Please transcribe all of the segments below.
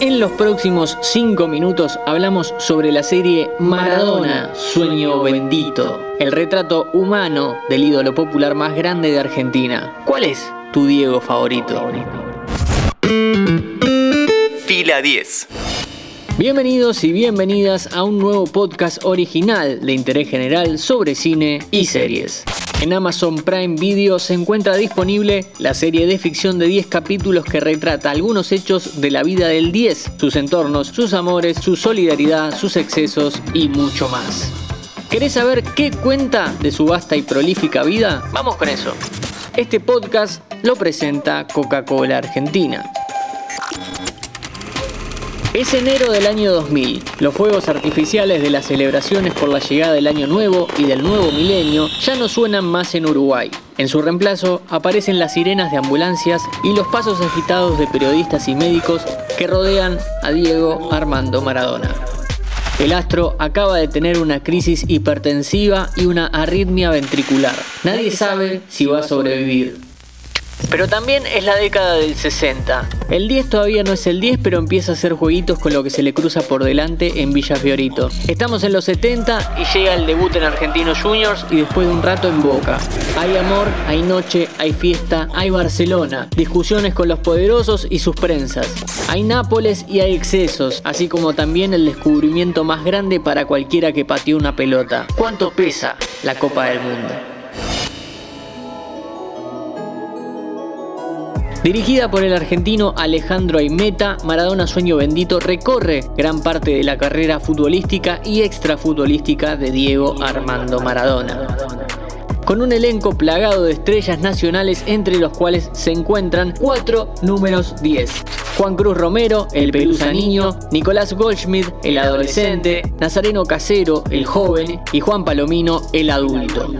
En los próximos 5 minutos hablamos sobre la serie Maradona, Sueño Bendito, el retrato humano del ídolo popular más grande de Argentina. ¿Cuál es tu Diego favorito? Fila 10. Bienvenidos y bienvenidas a un nuevo podcast original de interés general sobre cine y series. En Amazon Prime Video se encuentra disponible la serie de ficción de 10 capítulos que retrata algunos hechos de la vida del 10, sus entornos, sus amores, su solidaridad, sus excesos y mucho más. ¿Querés saber qué cuenta de su vasta y prolífica vida? Vamos con eso. Este podcast lo presenta Coca-Cola Argentina. Es enero del año 2000. Los fuegos artificiales de las celebraciones por la llegada del año nuevo y del nuevo milenio ya no suenan más en Uruguay. En su reemplazo aparecen las sirenas de ambulancias y los pasos agitados de periodistas y médicos que rodean a Diego Armando Maradona. El astro acaba de tener una crisis hipertensiva y una arritmia ventricular. Nadie sabe si va a sobrevivir. Pero también es la década del 60. El 10 todavía no es el 10, pero empieza a hacer jueguitos con lo que se le cruza por delante en Villa Fiorito. Estamos en los 70 y llega el debut en Argentinos Juniors y después de un rato en Boca. Hay amor, hay noche, hay fiesta, hay Barcelona, discusiones con los poderosos y sus prensas. Hay Nápoles y hay excesos, así como también el descubrimiento más grande para cualquiera que pateó una pelota. ¿Cuánto pesa la Copa del Mundo? Dirigida por el argentino Alejandro Aimeta, Maradona Sueño Bendito recorre gran parte de la carrera futbolística y extrafutbolística de Diego Armando Maradona. Con un elenco plagado de estrellas nacionales entre los cuales se encuentran cuatro números 10. Juan Cruz Romero, el Pelusa Niño, Nicolás Goldschmidt, el adolescente, Nazareno Casero, el joven y Juan Palomino, el adulto.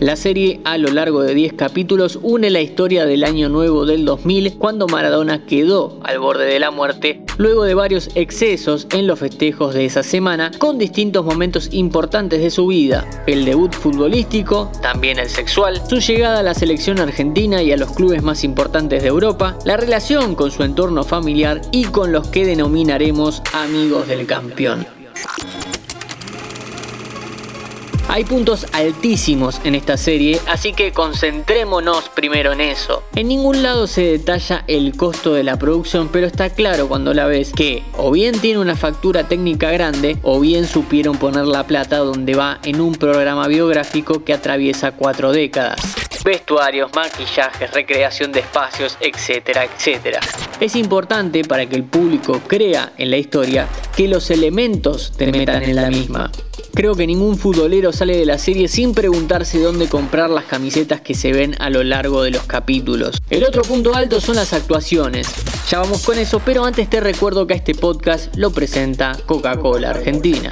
La serie, a lo largo de 10 capítulos, une la historia del año nuevo del 2000, cuando Maradona quedó al borde de la muerte, luego de varios excesos en los festejos de esa semana, con distintos momentos importantes de su vida. El debut futbolístico, también el sexual, su llegada a la selección argentina y a los clubes más importantes de Europa, la relación con su entorno familiar, y con los que denominaremos amigos del campeón. Hay puntos altísimos en esta serie, así que concentrémonos primero en eso. En ningún lado se detalla el costo de la producción, pero está claro cuando la ves que o bien tiene una factura técnica grande, o bien supieron poner la plata donde va en un programa biográfico que atraviesa cuatro décadas vestuarios, maquillajes, recreación de espacios, etcétera, etcétera. Es importante para que el público crea en la historia que los elementos te metan en la misma. Creo que ningún futbolero sale de la serie sin preguntarse dónde comprar las camisetas que se ven a lo largo de los capítulos. El otro punto alto son las actuaciones. Ya vamos con eso, pero antes te recuerdo que este podcast lo presenta Coca-Cola Argentina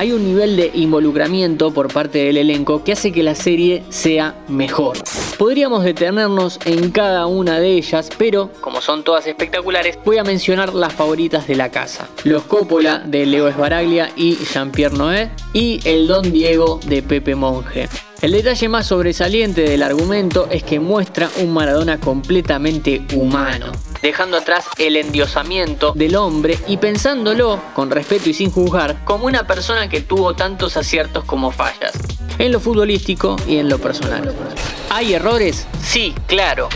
hay un nivel de involucramiento por parte del elenco que hace que la serie sea mejor. Podríamos detenernos en cada una de ellas, pero como son todas espectaculares, voy a mencionar las favoritas de la casa. Los Coppola de Leo Esbaraglia y Jean-Pierre Noé y El Don Diego de Pepe Monge. El detalle más sobresaliente del argumento es que muestra un Maradona completamente humano, dejando atrás el endiosamiento del hombre y pensándolo, con respeto y sin juzgar, como una persona que tuvo tantos aciertos como fallas, en lo futbolístico y en lo personal. ¿Hay errores? Sí, claro.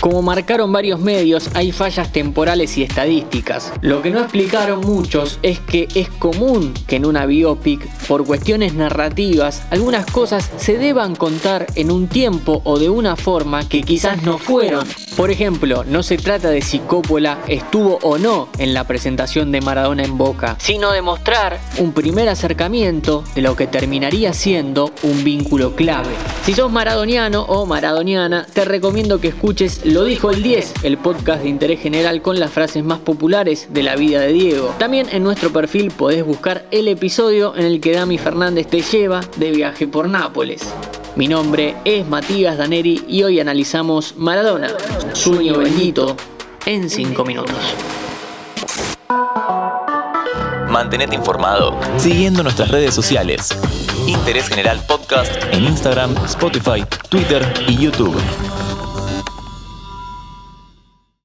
Como marcaron varios medios, hay fallas temporales y estadísticas. Lo que no explicaron muchos es que es común que en una biopic, por cuestiones narrativas, algunas cosas se deban contar en un tiempo o de una forma que quizás no fueron. Por ejemplo, no se trata de si Coppola estuvo o no en la presentación de Maradona en Boca, sino de mostrar un primer acercamiento de lo que terminaría siendo un vínculo clave. Si sos maradoniano o maradoniana, te recomiendo que escuches Lo dijo el 10, el podcast de interés general con las frases más populares de la vida de Diego. También en nuestro perfil podés buscar el episodio en el que Dami Fernández te lleva de viaje por Nápoles. Mi nombre es Matías Daneri y hoy analizamos Maradona, Sueño Bendito, en 5 minutos. Mantenete informado siguiendo nuestras redes sociales. Interés General Podcast en Instagram, Spotify, Twitter y YouTube.